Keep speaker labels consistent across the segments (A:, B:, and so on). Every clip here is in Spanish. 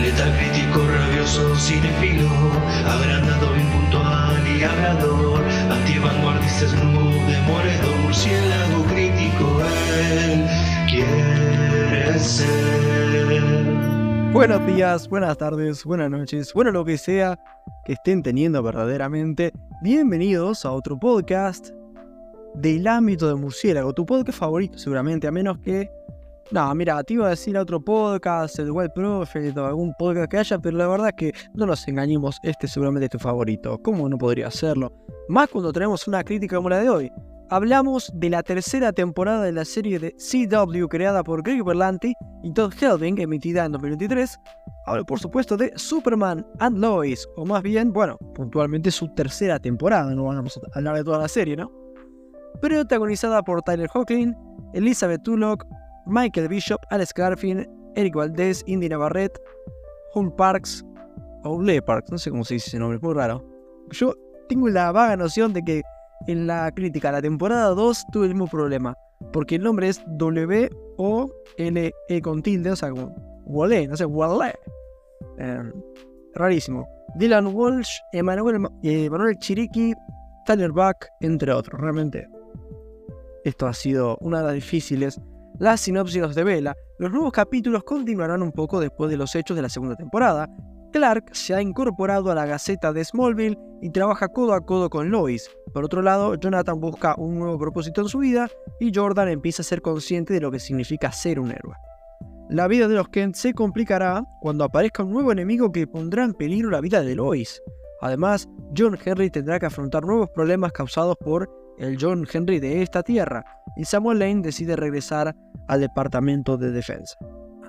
A: Letal crítico, rabioso, cinefilo, agrandado, impuntual y hablador, antivanguardista, snoop, demoledor, murciélago crítico, él quiere ser.
B: Buenos días, buenas tardes, buenas noches, bueno lo que sea que estén teniendo verdaderamente. Bienvenidos a otro podcast del ámbito de murciélago, tu podcast favorito seguramente, a menos que... No, mira, te iba a decir otro podcast, el Wild Prophet o algún podcast que haya, pero la verdad es que no nos engañemos, este seguramente es tu favorito. ¿Cómo no podría hacerlo? Más cuando tenemos una crítica como la de hoy. Hablamos de la tercera temporada de la serie de CW creada por Greg Berlanti y Todd Helving, emitida en 2023. Hablo por supuesto de Superman and Lois, o más bien, bueno, puntualmente su tercera temporada, no vamos a hablar de toda la serie, ¿no? Protagonizada por Tyler Hoechlin, Elizabeth Tulloch, Michael Bishop, Alex Garfin, Eric Valdez, Indy Navarrete, Hull Parks, o Lee Parks, no sé cómo se dice ese nombre, es muy raro. Yo tengo la vaga noción de que en la crítica a la temporada 2 tuve el mismo problema, porque el nombre es W-O-L-E con tilde, o sea, como Wale, no sé, Wale. Eh, rarísimo. Dylan Walsh, Emanuel, eh, Manuel Chiriqui, Tyler Buck, entre otros. Realmente, esto ha sido una de las difíciles. Las sinopsis de Vela. Los nuevos capítulos continuarán un poco después de los hechos de la segunda temporada, Clark se ha incorporado a la Gaceta de Smallville y trabaja codo a codo con Lois. Por otro lado, Jonathan busca un nuevo propósito en su vida y Jordan empieza a ser consciente de lo que significa ser un héroe. La vida de los Kent se complicará cuando aparezca un nuevo enemigo que pondrá en peligro la vida de Lois. Además, John Henry tendrá que afrontar nuevos problemas causados por el John Henry de esta tierra, y Samuel Lane decide regresar al Departamento de Defensa.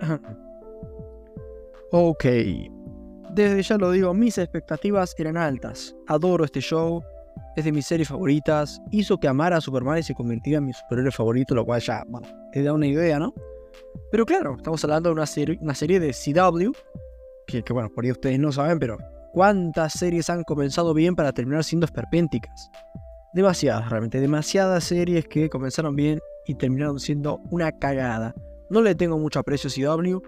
B: ok, desde ya lo digo, mis expectativas eran altas. Adoro este show, es de mis series favoritas. Hizo que amara a Superman y se convirtiera en mi superhéroe favorito, lo cual ya, bueno, te da una idea, ¿no? Pero claro, estamos hablando de una serie, una serie de CW, que, que bueno, por ahí ustedes no saben, pero ¿cuántas series han comenzado bien para terminar siendo esperpénticas? Demasiadas, realmente, demasiadas series que comenzaron bien y terminaron siendo una cagada. No le tengo mucho aprecio a CW,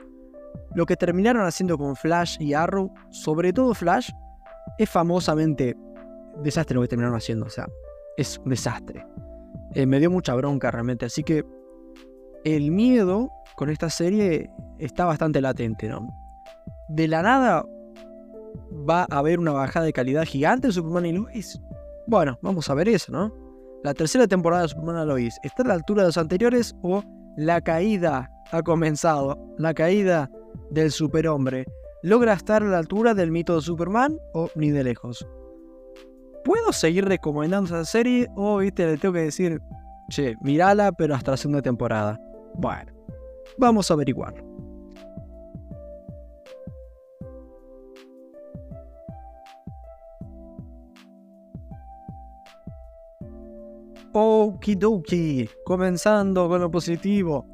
B: lo que terminaron haciendo con Flash y Arrow, sobre todo Flash, es famosamente desastre lo que terminaron haciendo. O sea, es un desastre. Eh, me dio mucha bronca realmente. Así que el miedo con esta serie está bastante latente, ¿no? De la nada va a haber una bajada de calidad gigante de Superman y Lois. Bueno, vamos a ver eso, ¿no? La tercera temporada de Superman y Lois, ¿está a la altura de los anteriores o la caída ha comenzado? La caída del superhombre logra estar a la altura del mito de Superman o ni de lejos. ¿Puedo seguir recomendando esa serie o viste, le tengo que decir, che, mirala pero hasta la segunda temporada? Bueno, vamos a averiguarlo. Okidoki, comenzando con lo positivo.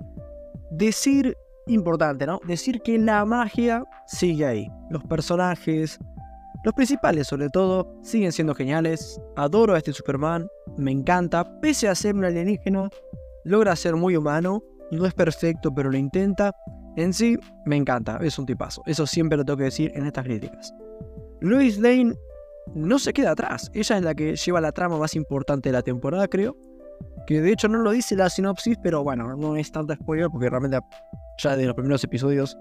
B: Decir importante, ¿no? Decir que la magia sigue ahí. Los personajes, los principales sobre todo, siguen siendo geniales. Adoro a este Superman, me encanta. Pese a ser un alienígena, logra ser muy humano. No es perfecto, pero lo intenta. En sí, me encanta, es un tipazo. Eso siempre lo tengo que decir en estas críticas. Lois Lane no se queda atrás. Ella es la que lleva la trama más importante de la temporada, creo. Que de hecho no lo dice la sinopsis, pero bueno, no es tanta spoiler porque realmente ya de los primeros episodios,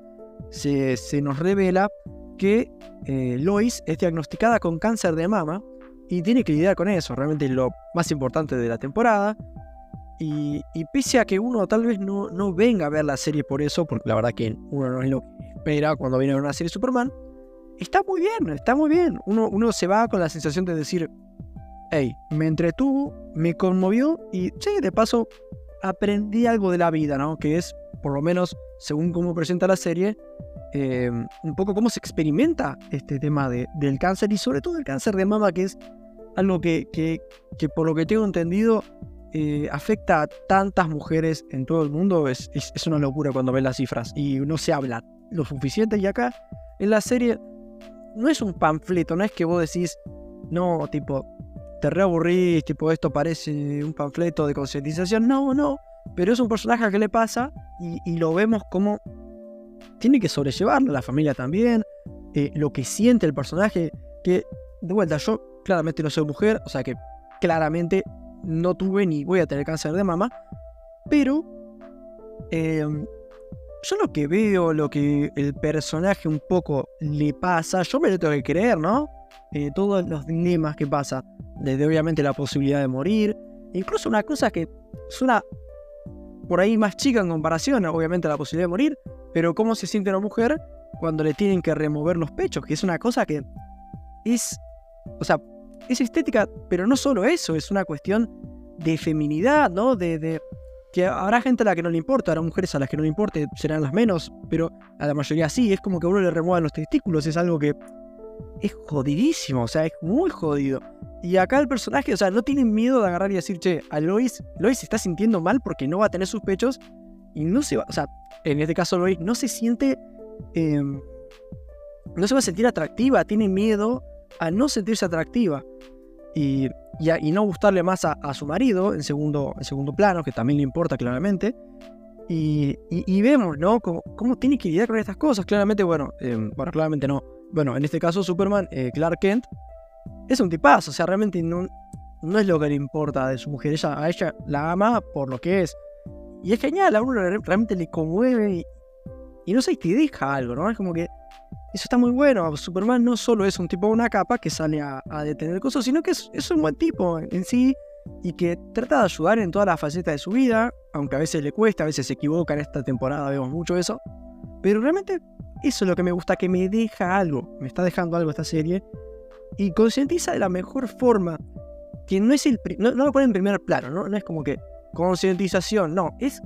B: se, nos revela que eh, Lois es diagnosticada con cáncer de mama y tiene que lidiar con eso, realmente es lo más importante de la temporada. Y, pese a que uno tal vez no, no venga a ver la serie por eso, porque la verdad que uno no es lo que espera cuando viene a ver una serie Superman, está muy bien, está muy bien. Uno, uno se va con la sensación de decir, hey, me entretuvo, me conmovió y sí, de paso aprendí algo de la vida, ¿no? Que es, por lo menos, según cómo presenta la serie, eh, un poco cómo se experimenta este tema de, del cáncer y sobre todo el cáncer de mama, que es algo que, que, por lo que tengo entendido eh, afecta a tantas mujeres en todo el mundo. Es, es, una locura cuando ves las cifras y no se habla lo suficiente. Y acá en la serie no es un panfleto, no es que vos decís, no, tipo, te reaburrís, tipo, esto parece un panfleto de concientización. No, no. Pero es un personaje que le pasa y, lo vemos como tiene que sobrellevarla, la familia también, eh, lo que siente el personaje, que de vuelta, yo claramente no soy mujer, o sea que claramente no tuve ni voy a tener cáncer de mama, pero em, yo lo que veo, lo que el personaje un poco le pasa, yo me lo tengo que creer, ¿no? Eh, todos los dilemas que pasa, desde obviamente la posibilidad de morir, incluso una cosa que suena por ahí más chica en comparación, obviamente, a la posibilidad de morir, pero cómo se siente una mujer cuando le tienen que remover los pechos, que es una cosa que es, o sea, es estética, pero no solo eso, es una cuestión de feminidad, ¿no? De, de que habrá gente a la que no le importa, habrá mujeres a las que no le importe, serán las menos, pero a la mayoría sí, es como que a uno le remuevan los testículos, es algo que es jodidísimo, o sea, es muy jodido. Y acá el personaje, o sea, no tiene miedo de agarrar y decir, che, a Lois, Lois se está sintiendo mal porque no va a tener sus pechos y no se va, o sea, en este caso Lois no se siente, em, no se va a sentir atractiva, tiene miedo a no sentirse atractiva y, y, no gustarle más a, su marido en segundo, en segundo plano, que también le importa claramente. Y, y vemos, ¿no? Cómo, tiene que lidiar con estas cosas. Claramente, bueno, em, bueno, claramente no. Bueno, en este caso Superman, eh, Clark Kent, es un tipazo, o sea, realmente no, no es lo que le importa de su mujer, ella, a ella la ama por lo que es. Y es genial, a uno realmente le conmueve y, no sé, te deja algo, ¿no? Es como que eso está muy bueno. Superman no solo es un tipo de una capa que sale a, detener cosas, sino que es, un buen tipo en sí y que trata de ayudar en todas las facetas de su vida, aunque a veces le cuesta, a veces se equivoca. En esta temporada vemos mucho eso. Pero realmente eso es lo que me gusta, que me deja algo, me está dejando algo esta serie. Y concientiza de la mejor forma, que no es el... No, lo pone en primer plano, ¿no? no es como que concientización, no, es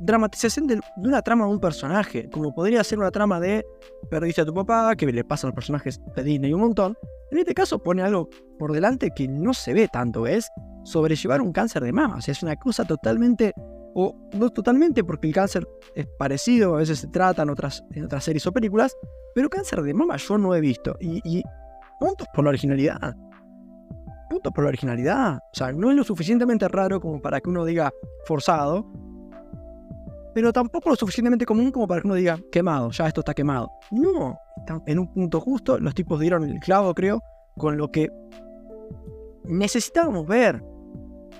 B: dramatización de, una trama de un personaje, como podría ser una trama de perdiste a tu papá, que le pasa a los personajes de Disney un montón. En este caso pone algo por delante que no se ve tanto, es sobrellevar un cáncer de mama, o sea, es una cosa totalmente, o no totalmente porque el cáncer es parecido, a veces se trata en otras, otras series o películas, pero cáncer de mama yo no he visto, y, y puntos por la originalidad. Puntos por la originalidad. O sea, no es lo suficientemente raro como para que uno diga forzado, pero tampoco lo suficientemente común como para que uno diga quemado, ya esto está quemado. No, en un punto justo, los tipos dieron el clavo, creo, con lo que necesitábamos ver.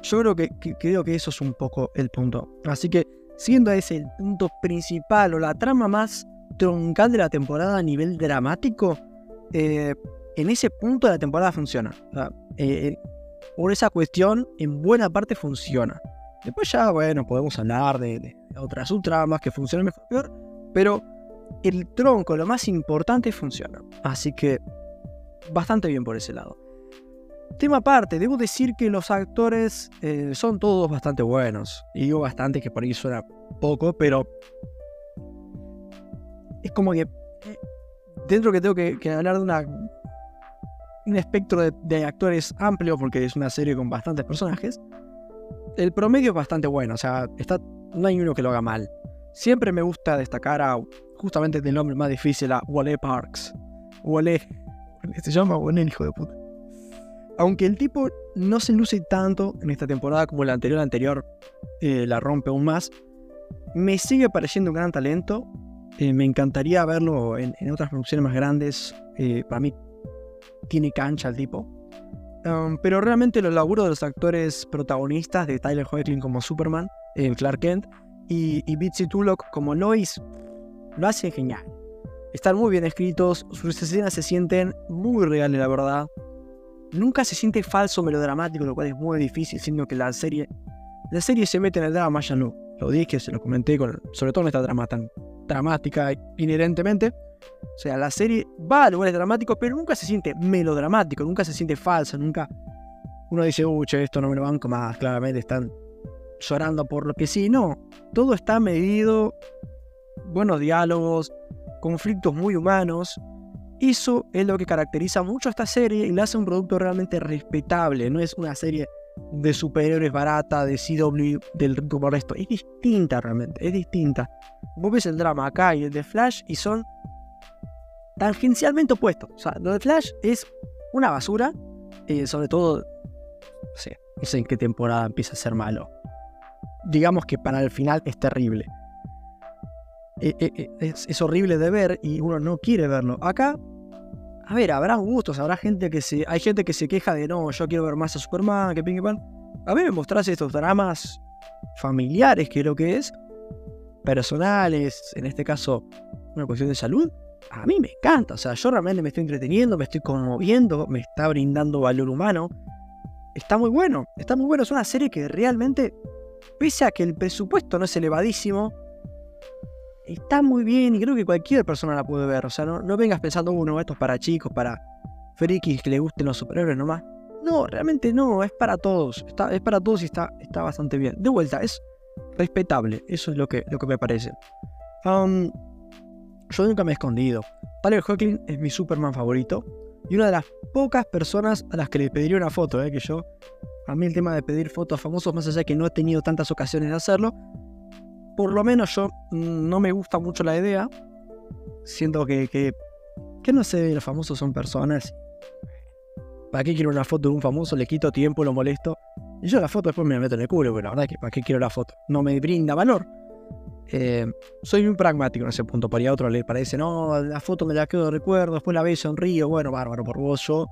B: Yo creo que, creo que eso es un poco el punto. Así que, siendo ese el punto principal o la trama más troncal de la temporada a nivel dramático, eh, en ese punto de la temporada funciona. Eh, por esa cuestión, en buena parte funciona. Después ya, bueno, podemos hablar de, otras subtramas que funcionan mejor peor, pero el tronco, lo más importante, funciona. Así que bastante bien por ese lado. Tema aparte, debo decir que los actores eh, son todos bastante buenos. Y digo bastante que por ahí suena poco, pero es como que eh, dentro que tengo que, hablar de un espectro de, de, actores amplio, porque es una serie con bastantes personajes, el promedio es bastante bueno, o sea, está, no hay uno que lo haga mal. Siempre me gusta destacar a, justamente del nombre más difícil, a Wale Parks. Wale, se llama Wale, hijo de puta. Aunque el tipo no se luce tanto en esta temporada como la anterior, anterior eh, la rompe aún más, me sigue pareciendo un gran talento. Eh, me encantaría verlo en, otras producciones más grandes. Eh, para mí tiene cancha el tipo. Um, pero realmente los laburos de los actores protagonistas de Tyler Hoechlin como Superman, eh, Clark Kent, y, y Bitsy Tulloch como Lois, lo hacen genial. Están muy bien escritos, sus escenas se sienten muy reales, la verdad. Nunca se siente falso melodramático, lo cual es muy difícil, siendo que la serie, la serie se mete en el drama, ya no. Lo dije, se lo comenté, con, sobre todo en esta drama tan dramática inherentemente. O sea, la serie va a lugares dramáticos, pero nunca se siente melodramático, nunca se siente falso, nunca uno dice, uy, esto no me lo banco más, claramente están llorando por lo que sí, no, todo está medido, buenos diálogos, conflictos muy humanos. Eso es lo que caracteriza mucho a esta serie y le hace un producto realmente respetable. No es una serie de superhéroes barata, de CW, del rico por resto. Es distinta realmente, es distinta. Vos ves el drama acá y el de Flash y son tangencialmente opuestos. O sea, lo de Flash es una basura, y sobre todo, no sé, no sé en qué temporada empieza a ser malo. Digamos que para el final es terrible. eh, eh, es, horrible de ver y uno no quiere verlo. Acá, a ver, habrá gustos, habrá gente que se. Hay gente que se queja de no, yo quiero ver más a Superman, que ping pan. A mí me mostrás estos dramas familiares, que es lo que es, personales, en este caso, una cuestión de salud. A mí me encanta, o sea, yo realmente me estoy entreteniendo, me estoy conmoviendo, me está brindando valor humano. Está muy bueno, está muy bueno. Es una serie que realmente, pese a que el presupuesto no es elevadísimo, está muy bien y creo que cualquier persona la puede ver. O sea, no, no vengas pensando, uno, esto es para chicos, para frikis que le gusten los superhéroes nomás. No, realmente no, es para todos. Está, es para todos y está, está bastante bien. De vuelta, es respetable. Eso es lo que, lo que me parece. Um, yo nunca me he escondido. Tyler Hoechlin es mi Superman favorito. Y una de las pocas personas a las que le pediría una foto, ¿eh? que yo, a mí el tema de pedir fotos a famosos, más allá de que no he tenido tantas ocasiones de hacerlo, por lo menos yo mm, no me gusta mucho la idea. Siento que, que, no sé, los famosos son personas. ¿Para qué quiero una foto de un famoso? Le quito tiempo, lo molesto. Y yo la foto después me la meto en el culo, pero la verdad es que ¿para qué quiero la foto? No me brinda valor. Eh, soy muy pragmático en ese punto. Para otro le parece, no, la foto me la quedo de recuerdo, después la veo sonrío. Bueno, bárbaro, por vos yo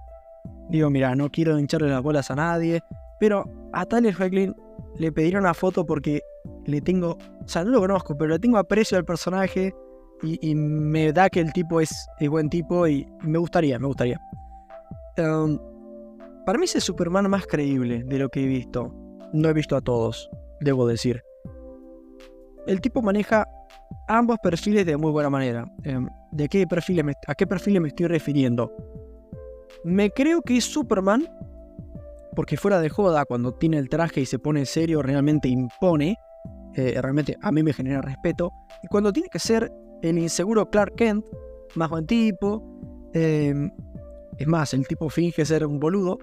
B: digo, mira, no quiero hincharle las bolas a nadie. Pero a Tyler Hecklin le pediría una foto porque le tengo, o sea, no lo conozco, pero le tengo aprecio al personaje y, me da que el tipo es, buen tipo y me gustaría, me gustaría. Em, para mí es el Superman más creíble de lo que he visto. No he visto a todos, debo decir. El tipo maneja ambos perfiles de muy buena manera. Em, ¿De qué perfiles ¿A qué perfiles me estoy refiriendo? Me creo que es Superman, porque fuera de joda, cuando tiene el traje y se pone serio, realmente impone. Eh, realmente a mí me genera respeto. Y cuando tiene que ser el inseguro Clark Kent, más buen tipo, em, es más, el tipo finge ser un boludo,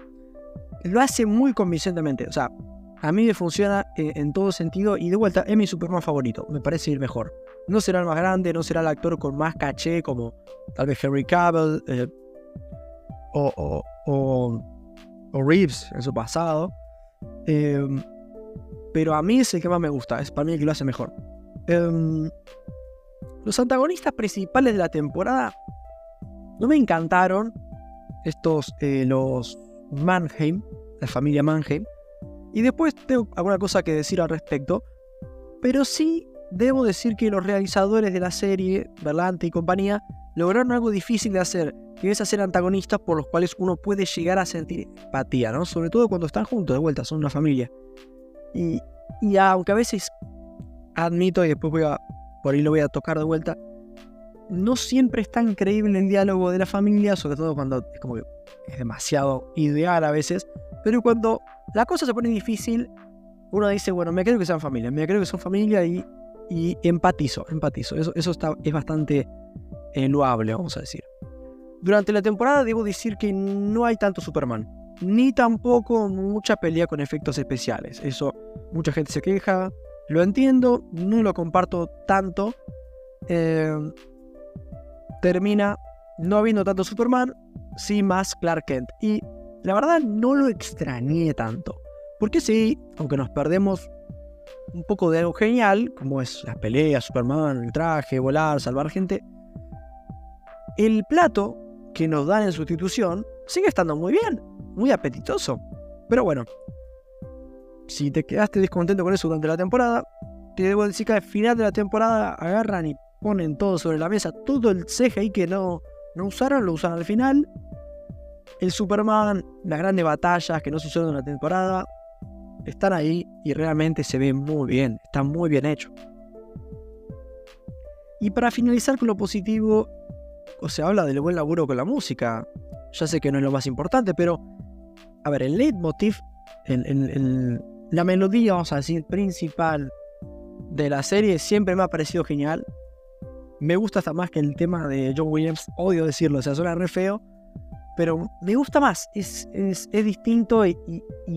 B: lo hace muy convincentemente. O sea, a mí me funciona eh, en todo sentido y de vuelta es mi Superman favorito, me parece ir mejor. No será el más grande, no será el actor con más caché como tal vez Henry Cavill eh, o, o, o, Reeves en su pasado. Em, pero a mí es el que más me gusta, es para mí el que lo hace mejor. Em, los antagonistas principales de la temporada no me encantaron. Estos, eh, los Mannheim, la familia Mannheim. Y después tengo alguna cosa que decir al respecto. Pero sí debo decir que los realizadores de la serie, Berlante y compañía, lograron algo difícil de hacer, que es hacer antagonistas por los cuales uno puede llegar a sentir empatía, ¿no? Sobre todo cuando están juntos de vuelta, son una familia. Y, aunque a veces admito, y después voy a, por ahí lo voy a tocar de vuelta, no siempre es tan creíble el diálogo de la familia, sobre todo cuando es como es demasiado ideal a veces, pero cuando la cosa se pone difícil, uno dice, bueno, me creo que sean familia, me creo que son familia y, y empatizo, empatizo. Eso, eso está, es bastante eh, loable, vamos a decir. Durante la temporada debo decir que no hay tanto Superman ni tampoco mucha pelea con efectos especiales. Eso mucha gente se queja, lo entiendo, no lo comparto tanto. Eh, termina no habiendo tanto Superman, sí más Clark Kent. Y la verdad no lo extrañé tanto. Porque sí, aunque nos perdemos un poco de algo genial, como es las peleas, Superman, el traje, volar, salvar gente, el plato que nos dan en sustitución sigue estando muy bien muy apetitoso. Pero bueno, si te quedaste descontento con eso durante la temporada, te debo decir que al final de la temporada agarran y ponen todo sobre la mesa, todo el CGI que no, no usaron, lo usan al final. El Superman, las grandes batallas que no usaron en la temporada, están ahí y realmente se ven muy bien, están muy bien hechos. Y para finalizar con lo positivo, o se habla del buen laburo con la música. Ya sé que no es lo más importante, pero a ver, el leitmotiv, la melodía, vamos a decir, principal de la serie siempre me ha parecido genial. Me gusta hasta más que el tema de John Williams, odio decirlo, o sea, suena re feo, pero me gusta más, es, es, distinto y,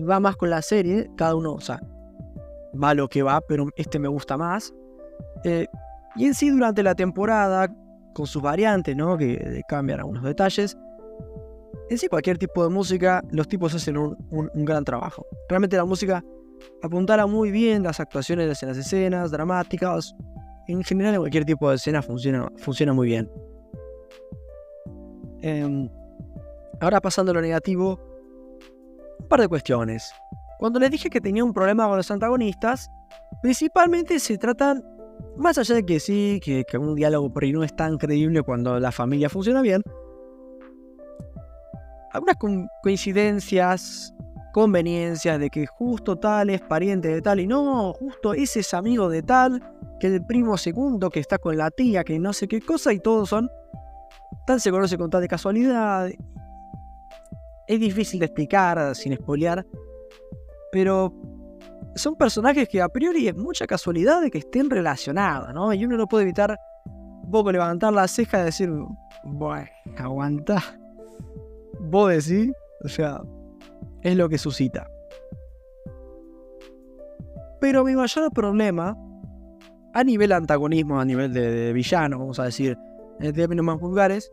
B: va más con la serie, cada uno, o sea, va lo que va, pero este me gusta más. Eh, y en sí, durante la temporada, con sus variantes, ¿no? Que cambian algunos detalles, en sí cualquier tipo de música, los tipos hacen un, gran trabajo. Realmente la música apuntala muy bien las actuaciones en las escenas dramáticas en general en cualquier tipo de escena funciona, funciona muy bien. Em, ahora pasando a lo negativo, un par de cuestiones. Cuando les dije que tenía un problema con los antagonistas, principalmente se tratan, más allá de que sí, que, que un diálogo por ahí no es tan creíble cuando la familia funciona bien, algunas coincidencias, conveniencias de que justo tal es pariente de tal y no, justo ese es amigo de tal, que el primo segundo que está con la tía, que no sé qué cosa y todos son tan se conoce con tal de casualidad. Es difícil de explicar sin espolear, pero son personajes que a priori es mucha casualidad de que estén relacionados, ¿no? Y uno no puede evitar un poco levantar la ceja y decir, bueno, aguanta. Vos decís, o sea, es lo que suscita. Pero mi mayor problema, a nivel antagonismo, a nivel de, villano, vamos a decir, en términos más vulgares,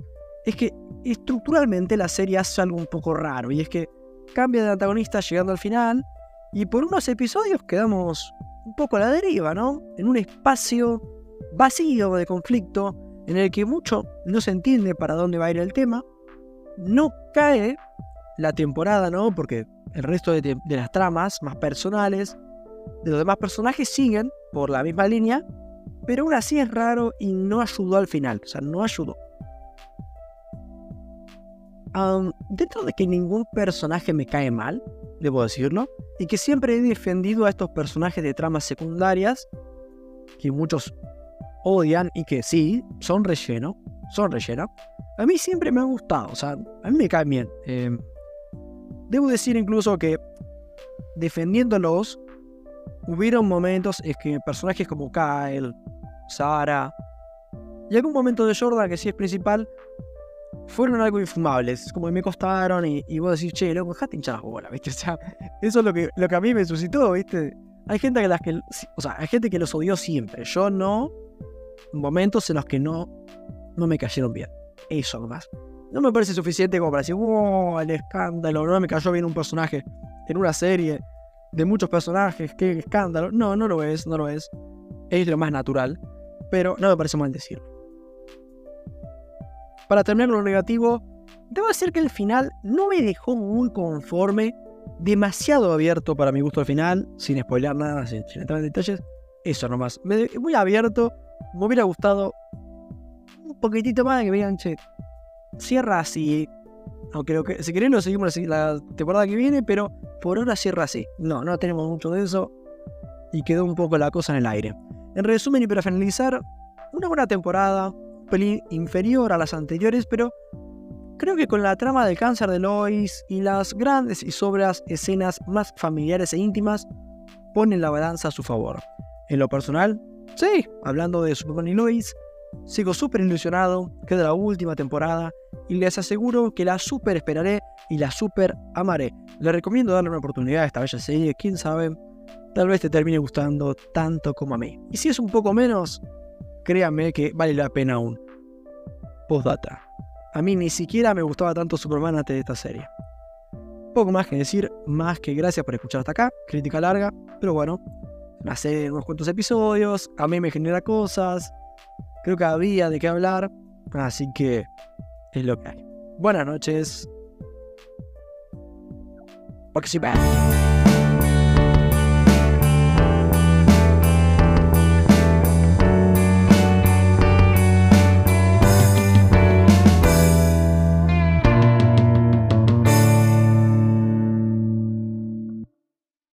B: es que estructuralmente la serie hace algo un poco raro, y es que cambia de antagonista llegando al final, y por unos episodios quedamos un poco a la deriva, ¿no? En un espacio vacío de conflicto, en el que mucho no se entiende para dónde va a ir el tema, no cae la temporada, ¿no? Porque el resto de, las tramas más personales de los demás personajes siguen por la misma línea, pero aún así es raro y no ayudó al final, o sea, no ayudó. Dentro de que ningún personaje me cae mal, debo decirlo, y que siempre he defendido a estos personajes de tramas secundarias, que muchos odian y que sí, son relleno, son relleno, a mí siempre me ha gustado, o sea, a mí me caen bien. Em, debo decir incluso que defendiéndolos, hubieron momentos en que personajes como Kyle, Sara y algún momento de Jordan, que sí es principal, fueron algo infumables. Como que me costaron y, vos decís, che, loco, dejate hinchar las bolas, ¿viste? O sea, eso es lo que, lo que a mí me suscitó, ¿viste? Hay gente que las que. O sea, hay gente que los odió siempre. Yo no. Momentos en los que no. No me cayeron bien. Eso nomás. No me parece suficiente como para decir, wow, el escándalo, no me cayó bien un personaje en una serie de muchos personajes, qué escándalo. No, no lo es, no lo es. Es lo más natural, pero no me parece mal decirlo. Para terminar con lo negativo, debo decir que el final no me dejó muy conforme, demasiado abierto para mi gusto al final, sin spoiler nada, sin, entrar en detalles. Eso nomás. Me, muy abierto, me hubiera gustado un poquitito más de que vean, che, cierra así. Aunque lo que, si querés lo seguimos la temporada que viene, pero por ahora cierra así. No, no tenemos mucho de eso. Y quedó un poco la cosa en el aire. En resumen y para finalizar, una buena temporada, pelín inferior a las anteriores, pero creo que con la trama del cáncer de Lois y las grandes y sobras escenas más familiares e íntimas, ponen la balanza a su favor. En lo personal, sí, hablando de Superman y Lois, Sigo súper ilusionado, queda la última temporada y les aseguro que la super esperaré y la super amaré. Les recomiendo darle una oportunidad a esta bella serie, quién sabe, tal vez te termine gustando tanto como a mí. Y si es un poco menos, créanme que vale la pena aún. Postdata. A mí ni siquiera me gustaba tanto Superman antes de esta serie. Poco más que decir, más que gracias por escuchar hasta acá, crítica larga, pero bueno, hace unos cuantos episodios, a mí me genera cosas, Creo que había de qué hablar, así que es lo que hay. Buenas noches. Porque